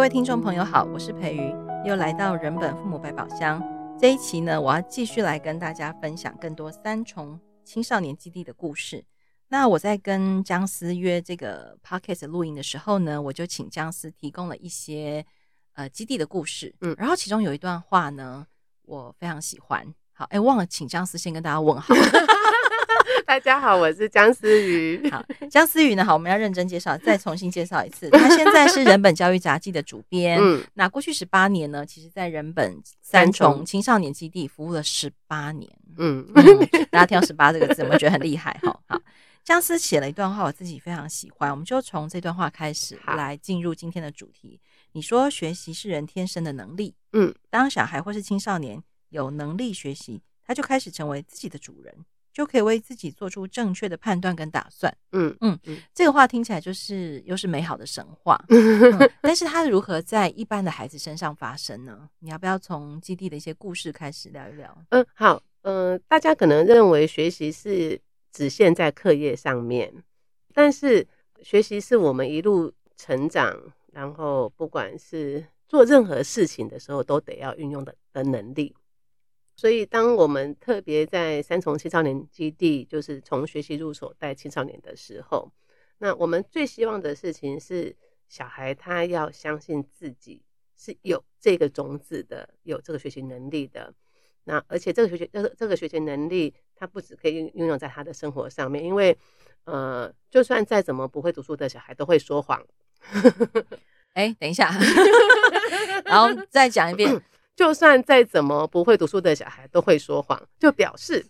各位听众朋友好，我是培瑜，又来到人本父母百宝箱。这一期呢，我要继续来跟大家分享更多三重青少年基地的故事。那我在跟姜思约这个 podcast 录音的时候呢，我就请姜思提供了一些呃基地的故事，嗯，然后其中有一段话呢，我非常喜欢。好，哎，忘了请姜思先跟大家问好。大家好，我是姜思瑜。好，姜思瑜呢？好，我们要认真介绍，再重新介绍一次。他现在是人本教育杂技的主编。嗯，那过去十八年呢，其实在人本三重青少年基地服务了十八年。嗯，嗯，大家听到“十八”这个字，有没有觉得很厉害？哈，好。姜思写了一段话，我自己非常喜欢。我们就从这段话开始来进入今天的主题。你说学习是人天生的能力。嗯，当小孩或是青少年有能力学习，他就开始成为自己的主人。就可以为自己做出正确的判断跟打算。嗯嗯嗯，这个话听起来就是又是美好的神话。嗯，但是它如何在一般的孩子身上发生呢？你要不要从基地的一些故事开始聊一聊？嗯，好，嗯，呃，大家可能认为学习是只限在课业上面，但是学习是我们一路成长，然后不管是做任何事情的时候，都得要运用的的能力。所以，当我们特别在三重青少年基地，就是从学习入手带青少年的时候，那我们最希望的事情是，小孩他要相信自己是有这个种子的，有这个学习能力的。那而且这个学习这个这个学习能力，他不只可以运用在他的生活上面，因为呃，就算再怎么不会读书的小孩都会说谎。哎，等一下，然后再讲一遍。就算再怎么不会读书的小孩都会说谎，就表示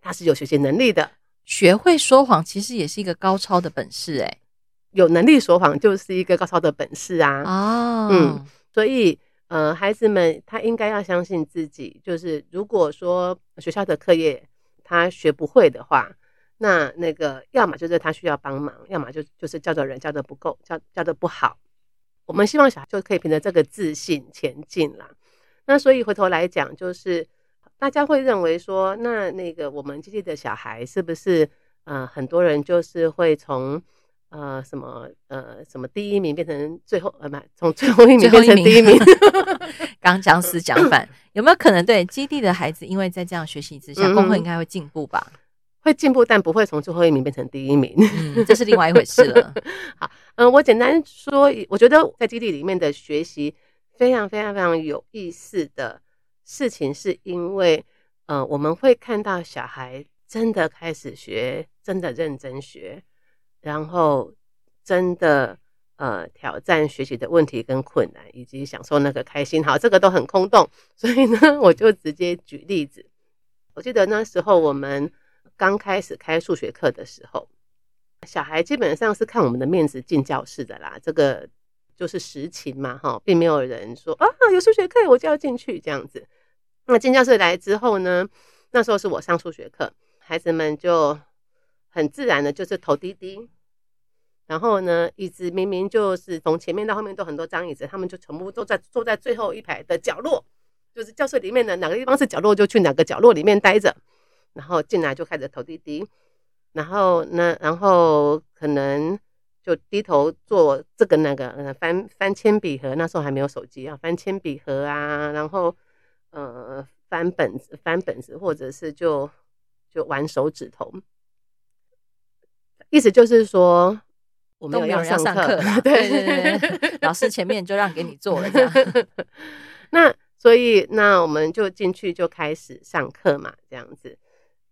他是有学习能力的。学会说谎其实也是一个高超的本事，欸，诶，有能力说谎就是一个高超的本事啊。哦，嗯，所以呃，孩子们他应该要相信自己，就是如果说学校的课业他学不会的话，那那个要么就是他需要帮忙，要么就就是教的人教的不够，教教的不好。我们希望小孩就可以凭着这个自信前进啦。那所以回头来讲，就是大家会认为说，那那个我们基地的小孩是不是呃很多人就是会从呃什么呃什么第一名变成最后呃不从最后一名变成第一名？刚姜丝讲反，有没有可能对基地的孩子，因为在这样学习之下，功课应该会进步吧？会进步，但不会从最后一名变成第一名，嗯，这是另外一回事了。好，嗯，我简单说，我觉得在基地里面的学习。非常非常非常有意思的事情，是因为，呃，我们会看到小孩真的开始学，真的认真学，然后真的呃挑战学习的问题跟困难，以及享受那个开心。好，这个都很空洞，所以呢，我就直接举例子。我记得那时候我们刚开始开数学课的时候，小孩基本上是看我们的面子进教室的啦，这个。就是实情嘛，哈，并没有人说啊，有数学课我就要进去这样子。那进教室来之后呢，那时候是我上数学课，孩子们就很自然的就是头低低，然后呢，椅子明明就是从前面到后面都很多张椅子，他们就全部都在坐在最后一排的角落，就是教室里面的哪个地方是角落就去哪个角落里面待着，然后进来就开始头低低，然后呢，然后可能。就低头做这个那个，呃，翻翻铅笔盒，那时候还没有手机啊，翻铅笔盒啊，然后呃翻本子翻本子，或者是就就玩手指头，意思就是说我们没有人要上课，对对对，老师前面就让给你做了这样，那所以那我们就进去就开始上课嘛，这样子。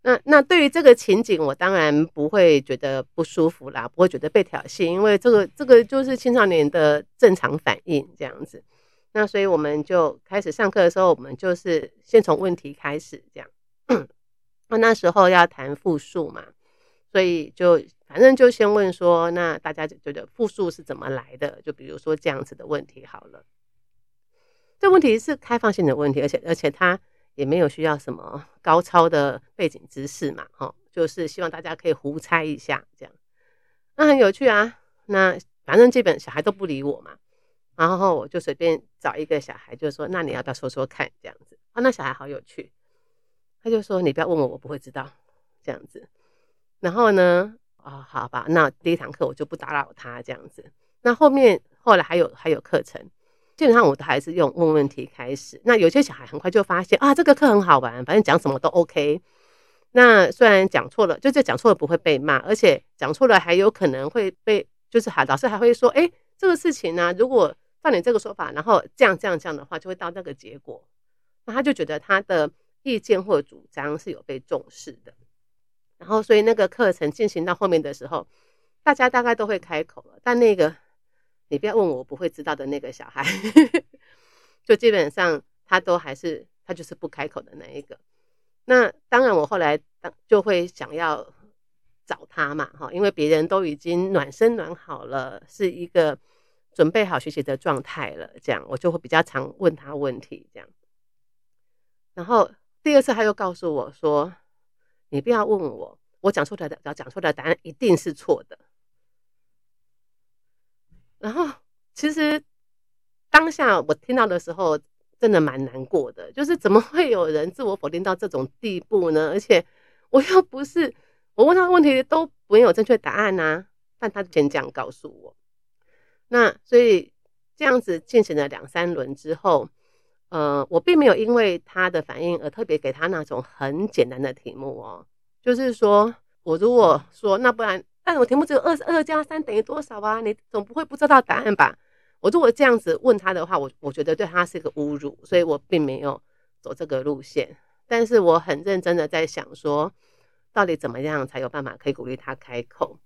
那那对于这个情景，我当然不会觉得不舒服啦，不会觉得被挑衅，因为这个这个就是青少年的正常反应这样子。那所以我们就开始上课的时候，我们就是先从问题开始这样。那那时候要谈复数嘛，所以就反正就先问说，那大家就觉得复数是怎么来的？就比如说这样子的问题好了。这问题是开放性的问题，而且而且它。也没有需要什么高超的背景知识嘛，哈，就是希望大家可以胡猜一下，这样，那很有趣啊。那反正基本小孩都不理我嘛，然后我就随便找一个小孩，就说：“那你要不要说说看？”这样子啊，那小孩好有趣，他就说：“你不要问我，我不会知道。”这样子，然后呢，啊、哦，好吧，那第一堂课我就不打扰他这样子。那后面后来还有还有课程，基本上我都还是用问问题开始。那有些小孩很快就发现啊，这个课很好玩，反正讲什么都 OK。那虽然讲错了，就这讲错了不会被骂，而且讲错了还有可能会被，就是还老师还会说，哎，这个事情呢、如果照你这个说法，然后这样这样这样的话，就会到那个结果。那他就觉得他的意见或主张是有被重视的。然后，所以那个课程进行到后面的时候，大家大概都会开口了，但那个。你不要问我，不会知道的那个小孩，就基本上他都还是他就是不开口的那一个。那当然，我后来当就会想要找他嘛，哈，因为别人都已经暖身暖好了，是一个准备好学习的状态了，这样我就会比较常问他问题，这样。然后第二次他又告诉我说：“你不要问我，我讲出来的讲出来的答案一定是错的。”然后，其实当下我听到的时候，真的蛮难过的。就是怎么会有人自我否定到这种地步呢？而且我又不是我问他问题都没有正确答案啊，但他先这样告诉我。那所以这样子进行了两三轮之后，呃，我并没有因为他的反应而特别给他那种很简单的题目哦。就是说我如果说那不然。但我题目只有二十二加三等于多少啊？你总不会不知道答案吧？我如果这样子问他的话，我我觉得对他是一个侮辱，所以我并没有走这个路线。但是我很认真的在想说，到底怎么样才有办法可以鼓励他开口？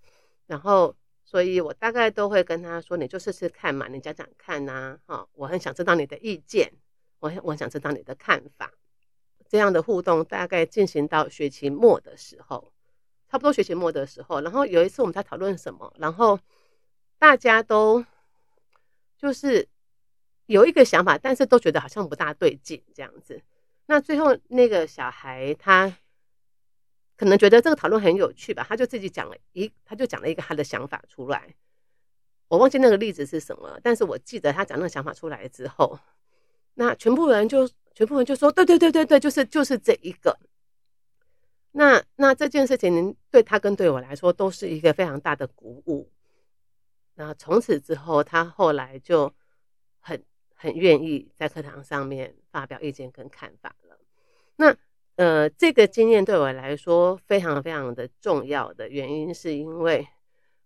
然后，所以我大概都会跟他说：“你就试试看嘛，你讲讲看呐、啊。”哈，我很想知道你的意见，我很我很想知道你的看法。这样的互动大概进行到学期末的时候。差不多学期末的时候，然后有一次我们在讨论什么，然后大家都就是有一个想法，但是都觉得好像不大对劲这样子。那最后那个小孩他可能觉得这个讨论很有趣吧，他就自己讲了一，他就讲了一个他的想法出来。我忘记那个例子是什么，但是我记得他讲那个想法出来之后，那全部人就全部人就说对对对对对，就是就是这一个。那那这件事情您对他跟对我来说都是一个非常大的鼓舞。那从此之后，他后来就很很愿意在课堂上面发表意见跟看法了。那呃，这个经验对我来说非常非常的重要的原因，是因为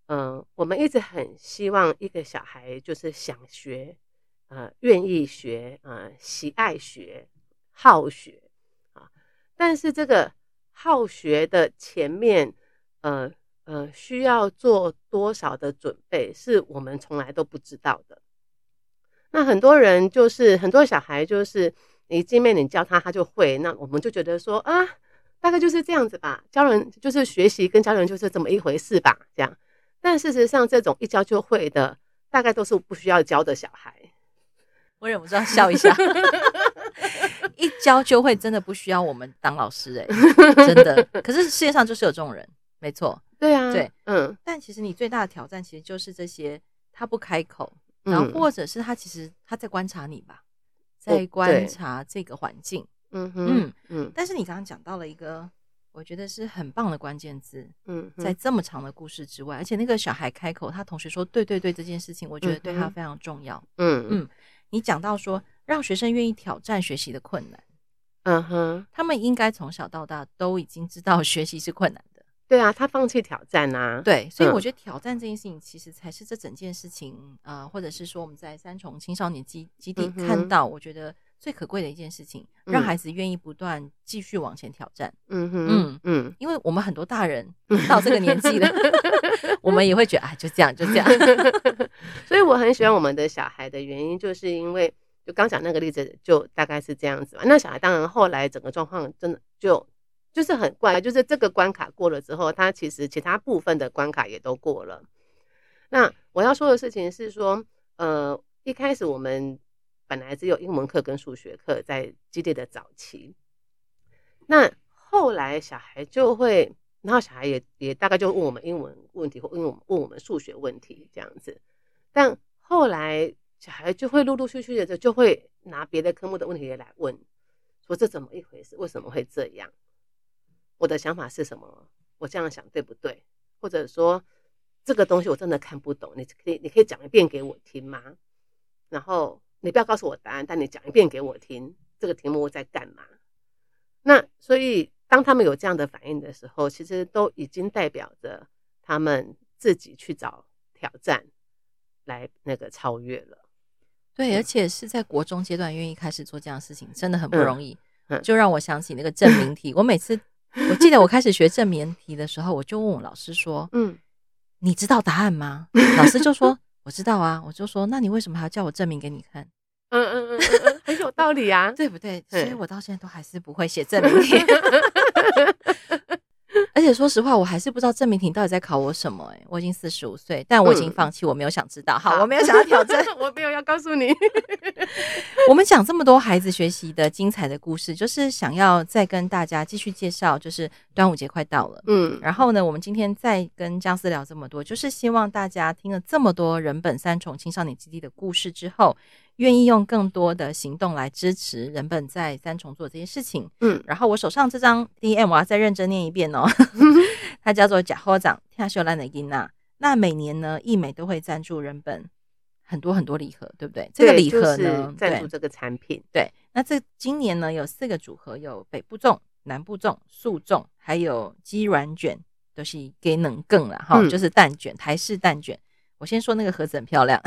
呃，我们一直很希望一个小孩就是想学，呃，愿意学，呃，喜爱学，好学啊。但是这个。好学的前面，呃呃，需要做多少的准备，是我们从来都不知道的。那很多人就是很多小孩，就是你见面你教他，他就会。那我们就觉得说啊，大概就是这样子吧。教人就是学习，跟教人就是这么一回事吧。这样，但事实上，这种一教就会的，大概都是不需要教的小孩。我忍不住要笑一下。一教就会，真的不需要我们当老师哎、欸，真的。可是世界上就是有这种人，没错。对啊，对，嗯。但其实你最大的挑战，其实就是这些他不开口，然后或者是他其实他在观察你吧，在观察这个环境。嗯嗯嗯。但是你刚刚讲到了一个，我觉得是很棒的关键字。嗯，在这么长的故事之外，而且那个小孩开口，他同学说：“对对对，这件事情，我觉得对他非常重要。”嗯嗯。你讲到说。让学生愿意挑战学习的困难，嗯哼，他们应该从小到大都已经知道学习是困难的。对啊，他放弃挑战啊。对，所以我觉得挑战这件事情，其实才是这整件事情啊、呃，或者是说我们在三重青少年基基地看到，我觉得最可贵的一件事情，嗯、让孩子愿意不断继续往前挑战。嗯哼，嗯嗯，因为我们很多大人到这个年纪了，我们也会觉得啊，就这样，就这样。所以我很喜欢我们的小孩的原因，就是因为。就刚讲那个例子，就大概是这样子嘛。那小孩当然后来整个状况真的就就是很怪，就是这个关卡过了之后，他其实其他部分的关卡也都过了。那我要说的事情是说，呃，一开始我们本来只有英文课跟数学课在激烈的早期，那后来小孩就会，然后小孩也也大概就问我们英文问题或问我们问我们数学问题这样子，但后来。小孩就会陆陆续续的就会拿别的科目的问题也来问，说这怎么一回事？为什么会这样？我的想法是什么？我这样想对不对？或者说这个东西我真的看不懂，你可以你可以讲一遍给我听吗？然后你不要告诉我答案，但你讲一遍给我听，这个题目在干嘛？那所以当他们有这样的反应的时候，其实都已经代表着他们自己去找挑战来那个超越了。对，而且是在国中阶段愿意开始做这样的事情，真的很不容易。嗯嗯、就让我想起那个证明题，我每次我记得我开始学证明题的时候，我就问我老师说：“嗯，你知道答案吗？”老师就说：“我知道啊。”我就说：“那你为什么还要叫我证明给你看？”嗯嗯嗯嗯嗯，很有道理啊，对不对？所以我到现在都还是不会写证明题。而且说实话，我还是不知道郑明婷到底在考我什么哎、欸！我已经四十五岁，但我已经放弃，我没有想知道。好，我没有想要挑战，我没有要告诉你。我们讲这么多孩子学习的精彩的故事，就是想要再跟大家继续介绍，就是端午节快到了，嗯，然后呢，我们今天再跟姜思聊这么多，就是希望大家听了这么多人本三重青少年基地的故事之后。愿意用更多的行动来支持人本在三重做这些事情。嗯，然后我手上这张 DM 我要再认真念一遍哦。它叫做“假货长天秀兰的伊娜”。那每年呢，义美都会赞助人本很多很多礼盒，对不对？对这个礼盒呢，赞助这个产品。对，那这今年呢有四个组合，有北部粽、南部粽、素粽，还有鸡软卷，都是给能更了哈，就是蛋卷，台式蛋卷。我先说那个盒子很漂亮。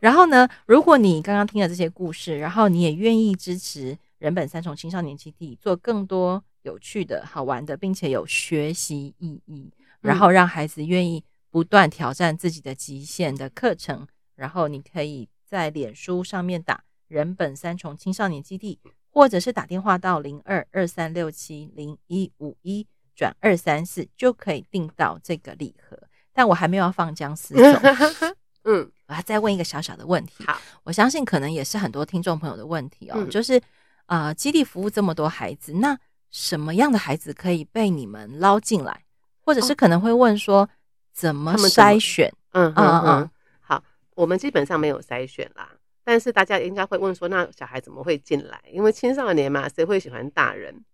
然后呢，如果你刚刚听了这些故事，然后你也愿意支持人本三重青少年基地做更多有趣的好玩的，并且有学习意义，然后让孩子愿意不断挑战自己的极限的课程，然后你可以在脸书上面打人本三重青少年基地，或者是打电话到零二二三六七零一五一转二三四就可以订到这个礼盒。但我还没有要放姜丝粽。嗯，我要再问一个小小的问题。好，我相信可能也是很多听众朋友的问题哦，嗯、就是呃，基地服务这么多孩子，那什么样的孩子可以被你们捞进来？或者是可能会问说，哦、怎么筛选？嗯嗯嗯。好，我们基本上没有筛选啦，但是大家应该会问说，那小孩怎么会进来？因为青少年嘛，谁会喜欢大人？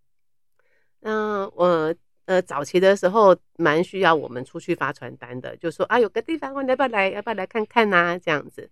那我。呃，早期的时候蛮需要我们出去发传单的，就说啊，有个地方，你要不要来？要不要来看看呐、啊？这样子。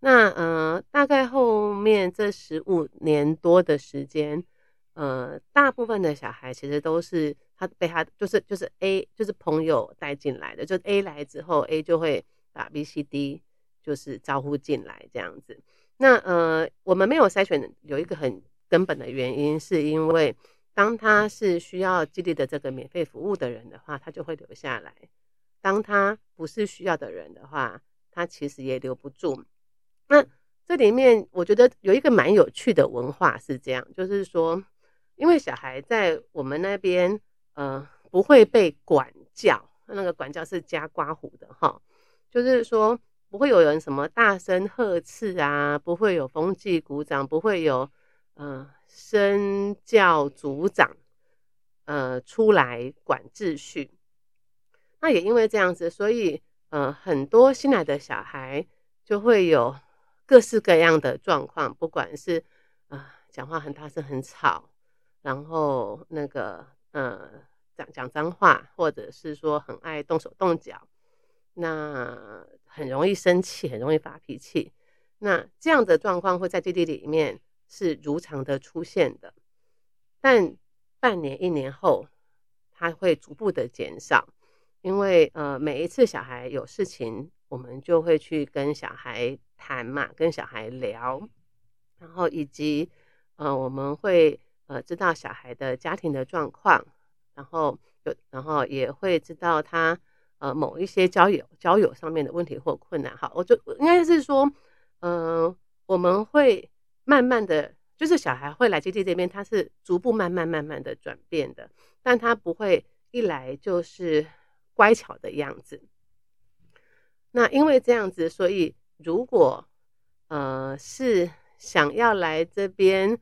那呃，大概后面这十五年多的时间，呃，大部分的小孩其实都是他被他就是就是 A 就是朋友带进来的，就 A 来之后，A 就会把 B、C、D 就是招呼进来这样子。那呃，我们没有筛选，有一个很根本的原因，是因为。当他是需要基地的这个免费服务的人的话，他就会留下来；当他不是需要的人的话，他其实也留不住。那这里面我觉得有一个蛮有趣的文化是这样，就是说，因为小孩在我们那边，呃，不会被管教，那个管教是加刮胡的哈，就是说不会有人什么大声呵斥啊，不会有风纪鼓掌，不会有，嗯、身教组长，呃，出来管秩序。那也因为这样子，所以呃，很多新来的小孩就会有各式各样的状况，不管是啊、呃，讲话很大声、很吵，然后那个呃，讲讲脏话，或者是说很爱动手动脚，那很容易生气，很容易发脾气。那这样的状况会在基地里面。是如常的出现的，但半年一年后，它会逐步的减少，因为呃每一次小孩有事情，我们就会去跟小孩谈嘛，跟小孩聊，然后以及呃我们会呃知道小孩的家庭的状况，然后有然后也会知道他呃某一些交友交友上面的问题或困难。好，我就应该是说，嗯、呃，我们会。慢慢的就是小孩会来基地这边，他是逐步慢慢慢慢的转变的，但他不会一来就是乖巧的样子。那因为这样子，所以如果呃是想要来这边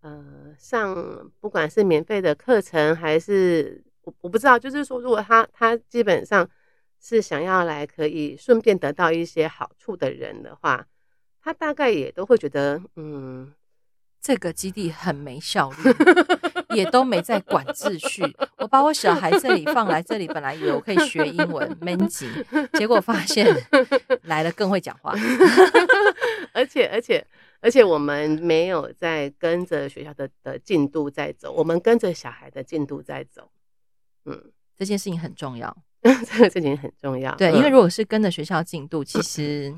呃上，不管是免费的课程还是我我不知道，就是说如果他他基本上是想要来可以顺便得到一些好处的人的话。他大概也都会觉得，嗯，这个基地很没效率，也都没在管秩序。我把我小孩这里放来这里，本来以为我可以学英文，闷级，结果发现 来了更会讲话。而且而且而且我们没有在跟着学校的的进度在走，我们跟着小孩的进度在走。嗯，这件事情很重要，这个事情很重要。对，因为如果是跟着学校进度，其实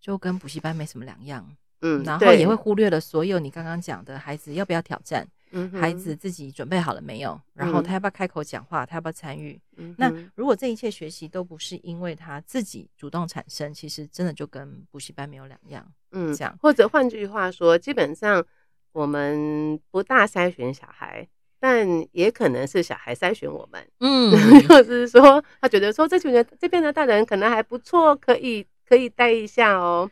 就跟补习班没什么两样。嗯，然后也会忽略了所有你刚刚讲的孩子要不要挑战。嗯，孩子自己准备好了没有？然后他要不要开口讲话？他要不要参与？嗯，那如果这一切学习都不是因为他自己主动产生，其实真的就跟补习班没有两样。嗯，这样。或者换句话说，基本上我们不大筛选小孩，但也可能是小孩筛选我们。嗯，或者是说他觉得说这群人这边的大人可能还不错，可以可以带一下哦。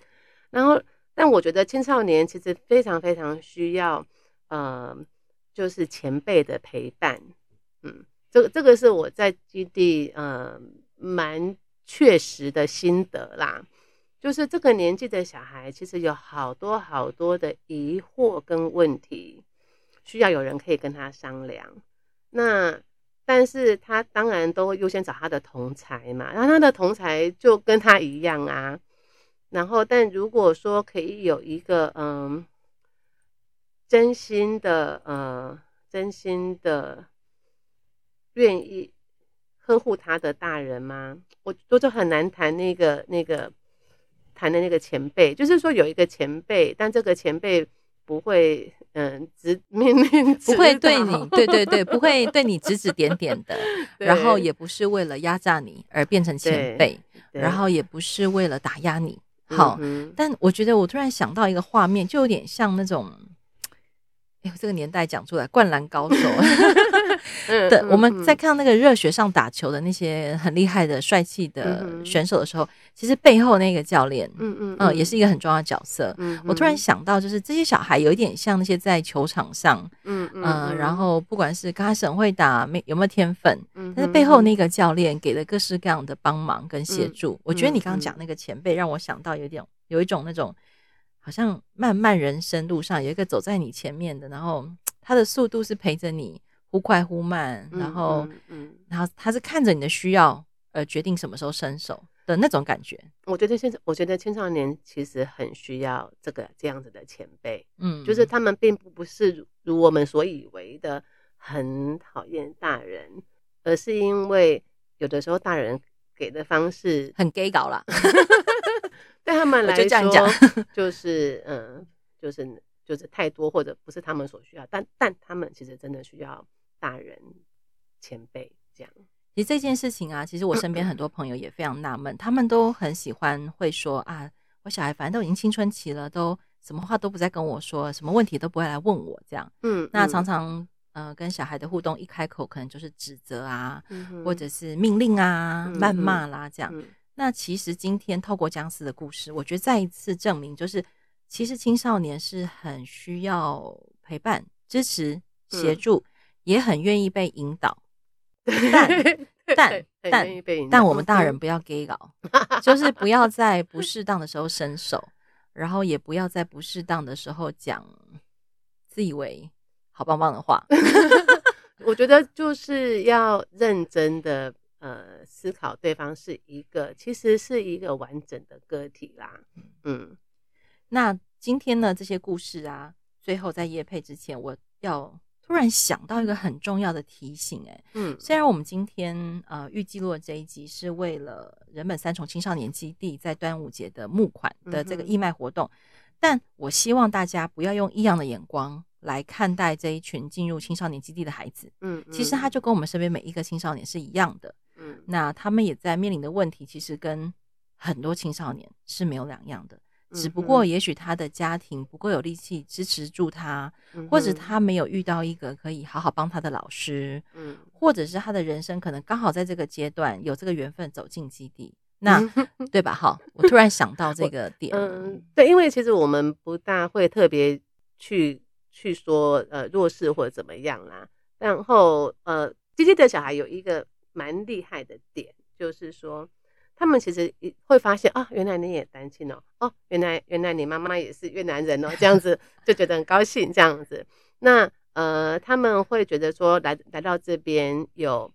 然后，但我觉得青少年其实非常非常需要，呃。就是前辈的陪伴，嗯，这个这个是我在基地呃蛮确实的心得啦。就是这个年纪的小孩，其实有好多好多的疑惑跟问题，需要有人可以跟他商量。那但是他当然都会优先找他的同才嘛，然后他的同才就跟他一样啊。然后，但如果说可以有一个嗯。真心的，呃，真心的愿意呵护他的大人吗？我我就很难谈那个那个谈的那个前辈，就是说有一个前辈，但这个前辈不会，嗯、呃，指命令，不会对你，对对对，不会对你指指点点的，然后也不是为了压榨你而变成前辈，然后也不是为了打压你。好，嗯、但我觉得我突然想到一个画面，就有点像那种。哎，这个年代讲出来，灌篮高手 对，我们在看到那个热血上打球的那些很厉害的帅气的选手的时候，其实背后那个教练，嗯嗯，也是一个很重要的角色。我突然想到，就是这些小孩有一点像那些在球场上，嗯嗯，然后不管是刚开始很会打，没有没有天分，但是背后那个教练给了各式各样的帮忙跟协助。我觉得你刚刚讲那个前辈，让我想到有点有一种那种。好像漫漫人生路上有一个走在你前面的，然后 他的速度是陪着你忽快忽慢，然后嗯，嗯，然后他是看着你的需要而决定什么时候伸手的那种感觉。我觉得现在，我觉得青少年其实很需要这个这样子的前辈，嗯，就是他们并不不是如，如我们所以为的很讨厌大人，而是因为有的时候大人给的方式很 gay 搞啦。对他们来说，就这样讲，就是嗯，就是就是太多或者不是他们所需要，但但他们其实真的需要大人前辈这样。其实这件事情啊，其实我身边很多朋友也非常纳闷，他们都很喜欢会说啊，我小孩反正都已经青春期了，都什么话都不再跟我说，什么问题都不会来问我这样。嗯，那常常呃跟小孩的互动一开口，可能就是指责啊，或者是命令啊、谩骂啦这样。那其实今天透过姜思的故事，我觉得再一次证明，就是其实青少年是很需要陪伴、支持、协助，嗯、也很愿意被引导。但但但但我们大人不要给搞，就是不要在不适当的时候伸手，然后也不要在不适当的时候讲自以为好棒棒的话。我觉得就是要认真的。呃，思考对方是一个，其实是一个完整的个体啦。嗯，那今天呢，这些故事啊，最后在夜配之前，我要突然想到一个很重要的提醒，欸，哎，嗯，虽然我们今天呃预计录这一集是为了人本三重青少年基地在端午节的募款的这个义卖活动，嗯、但我希望大家不要用异样的眼光。来看待这一群进入青少年基地的孩子，嗯，其实他就跟我们身边每一个青少年是一样的，嗯，那他们也在面临的问题，其实跟很多青少年是没有两样的，只不过也许他的家庭不够有力气支持住他，或者他没有遇到一个可以好好帮他的老师，嗯，或者是他的人生可能刚好在这个阶段有这个缘分走进基地，那对吧？好，我突然想到这个点，嗯，对，因为其实我们不大会特别去。去说呃弱势或者怎么样啦，然后呃，基地的小孩有一个蛮厉害的点，就是说他们其实会发现啊，原来你也单亲哦，哦，原来原来你妈妈也是越南人哦，这样子就觉得很高兴这样子。那呃，他们会觉得说来来到这边有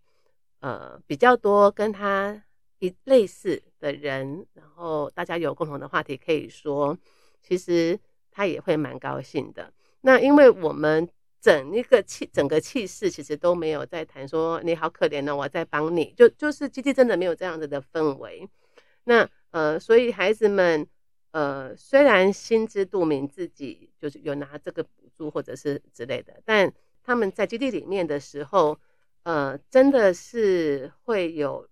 呃比较多跟他一类似的人，然后大家有共同的话题可以说。其实他也会蛮高兴的。那因为我们整一个气整个气势其实都没有在谈说你好可怜呢，我在帮你，就就是基地真的没有这样子的氛围。那呃，所以孩子们呃虽然心知肚明自己就是有拿这个补助或者是之类的，但他们在基地里面的时候，呃，真的是会有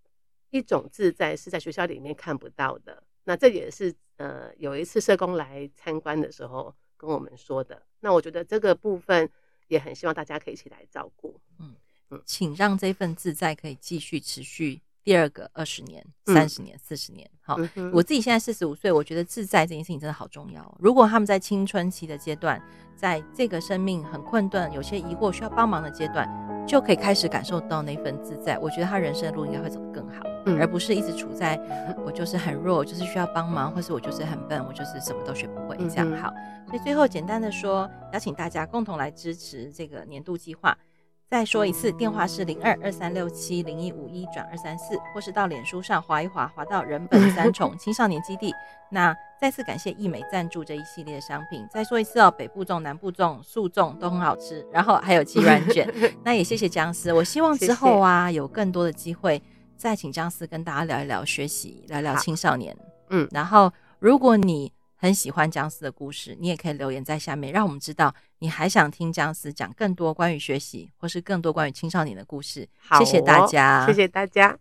一种自在是在学校里面看不到的。那这也是呃有一次社工来参观的时候跟我们说的。那我觉得这个部分也很希望大家可以一起来照顾。嗯嗯，请让这份自在可以继续持续第二个二十年、三十年、四十年。好，嗯、我自己现在四十五岁，我觉得自在这件事情真的好重要。如果他们在青春期的阶段，在这个生命很困顿、有些疑惑需要帮忙的阶段，就可以开始感受到那份自在，我觉得他人生的路应该会走得更好，嗯、而不是一直处在我就是很弱，我就是需要帮忙，或是我就是很笨，我就是什么都学不会这样好。所以最后简单的说，邀请大家共同来支持这个年度计划。再说一次，电话是零二二三六七零一五一转二三四，或是到脸书上划一划，划到人本三重 青少年基地。那再次感谢易美赞助这一系列的商品。再说一次哦，北部粽、南部粽、素粽都很好吃，然后还有鸡 软卷。那也谢谢姜丝，我希望之后啊有更多的机会再请姜丝跟大家聊一聊学习，聊聊青少年。嗯，然后如果你。很喜欢姜思的故事，你也可以留言在下面，让我们知道你还想听姜思讲更多关于学习或是更多关于青少年的故事。好哦，谢谢大家，谢谢大家。